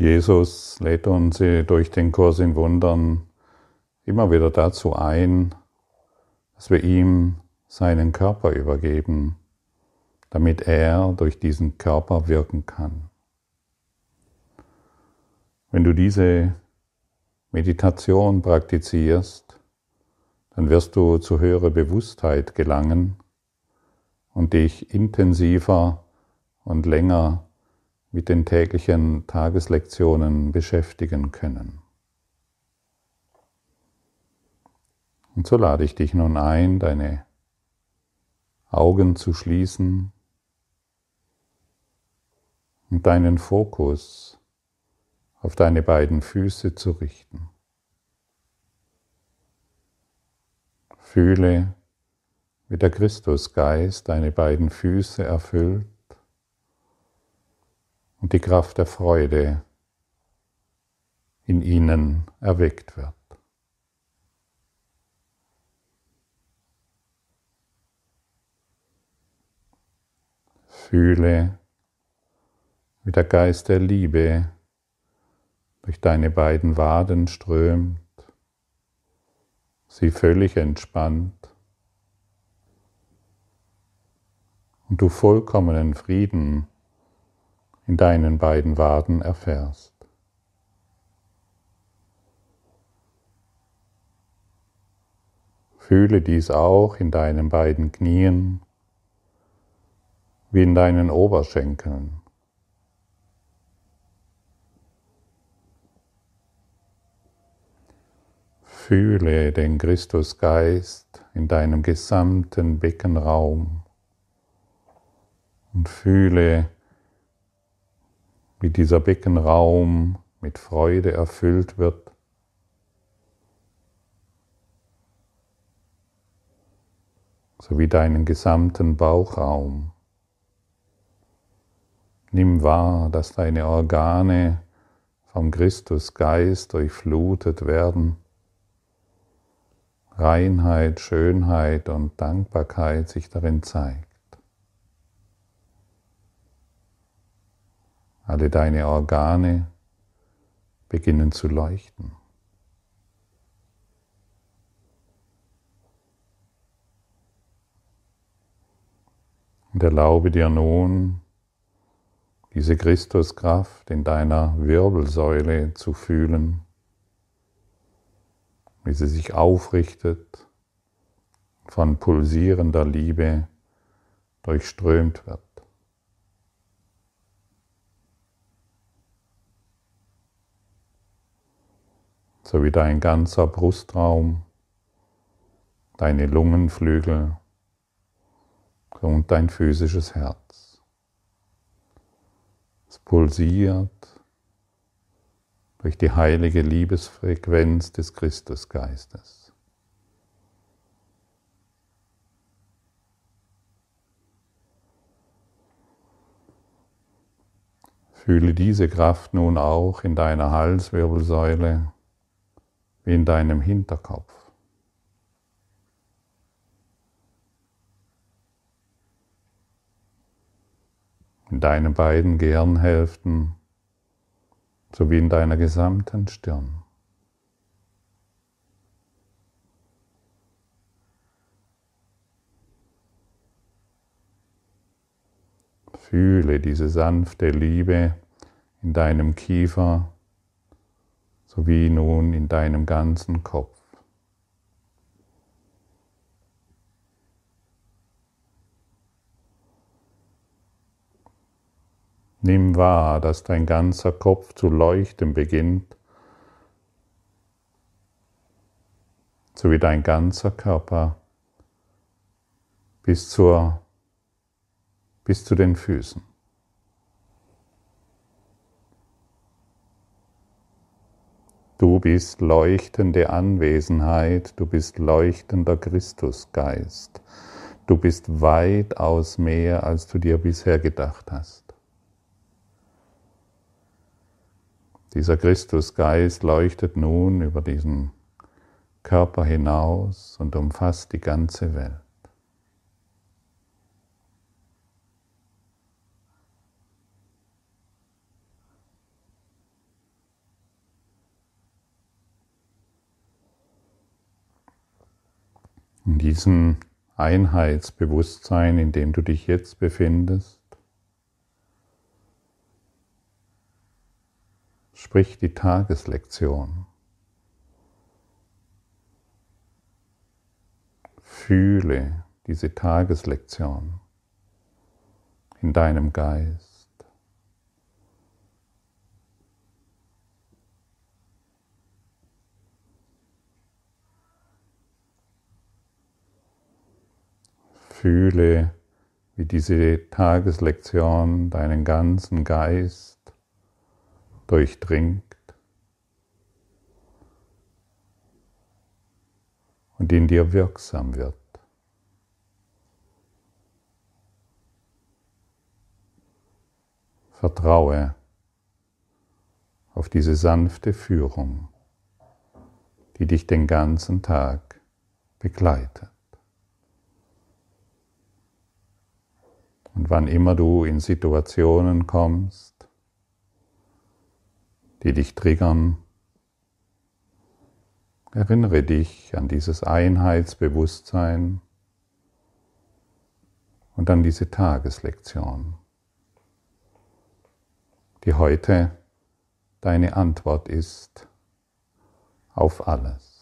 Jesus lädt uns durch den Kurs in Wundern immer wieder dazu ein, dass wir ihm seinen Körper übergeben, damit er durch diesen Körper wirken kann. Wenn du diese Meditation praktizierst, dann wirst du zu höherer Bewusstheit gelangen und dich intensiver und länger mit den täglichen Tageslektionen beschäftigen können. Und so lade ich dich nun ein, deine Augen zu schließen und deinen Fokus auf deine beiden Füße zu richten. Fühle, wie der Christusgeist deine beiden Füße erfüllt und die Kraft der Freude in ihnen erweckt wird. Fühle, wie der Geist der Liebe durch deine beiden Waden strömt, sie völlig entspannt und du vollkommenen Frieden in deinen beiden Waden erfährst. Fühle dies auch in deinen beiden Knien wie in deinen Oberschenkeln. Fühle den Christusgeist in deinem gesamten Beckenraum und fühle wie dieser Beckenraum mit Freude erfüllt wird. sowie deinen gesamten Bauchraum. Nimm wahr, dass deine Organe vom Christusgeist durchflutet werden. Reinheit, Schönheit und Dankbarkeit sich darin zeigt. Alle deine Organe beginnen zu leuchten. Und erlaube dir nun, diese Christuskraft in deiner Wirbelsäule zu fühlen, wie sie sich aufrichtet, von pulsierender Liebe durchströmt wird. So wie dein ganzer Brustraum, deine Lungenflügel und dein physisches Herz. Es pulsiert durch die heilige Liebesfrequenz des Christusgeistes. Fühle diese Kraft nun auch in deiner Halswirbelsäule wie in deinem Hinterkopf. In deinen beiden Gehirnhälften sowie in deiner gesamten Stirn. Fühle diese sanfte Liebe in deinem Kiefer sowie nun in deinem ganzen Kopf. Nimm wahr, dass dein ganzer Kopf zu leuchten beginnt, sowie dein ganzer Körper bis, zur, bis zu den Füßen. Du bist leuchtende Anwesenheit, du bist leuchtender Christusgeist. Du bist weitaus mehr, als du dir bisher gedacht hast. Dieser Christusgeist leuchtet nun über diesen Körper hinaus und umfasst die ganze Welt. In diesem Einheitsbewusstsein, in dem du dich jetzt befindest, sprich die Tageslektion. Fühle diese Tageslektion in deinem Geist. Fühle, wie diese Tageslektion deinen ganzen Geist durchdringt und in dir wirksam wird. Vertraue auf diese sanfte Führung, die dich den ganzen Tag begleitet. Und wann immer du in Situationen kommst, die dich triggern, erinnere dich an dieses Einheitsbewusstsein und an diese Tageslektion, die heute deine Antwort ist auf alles.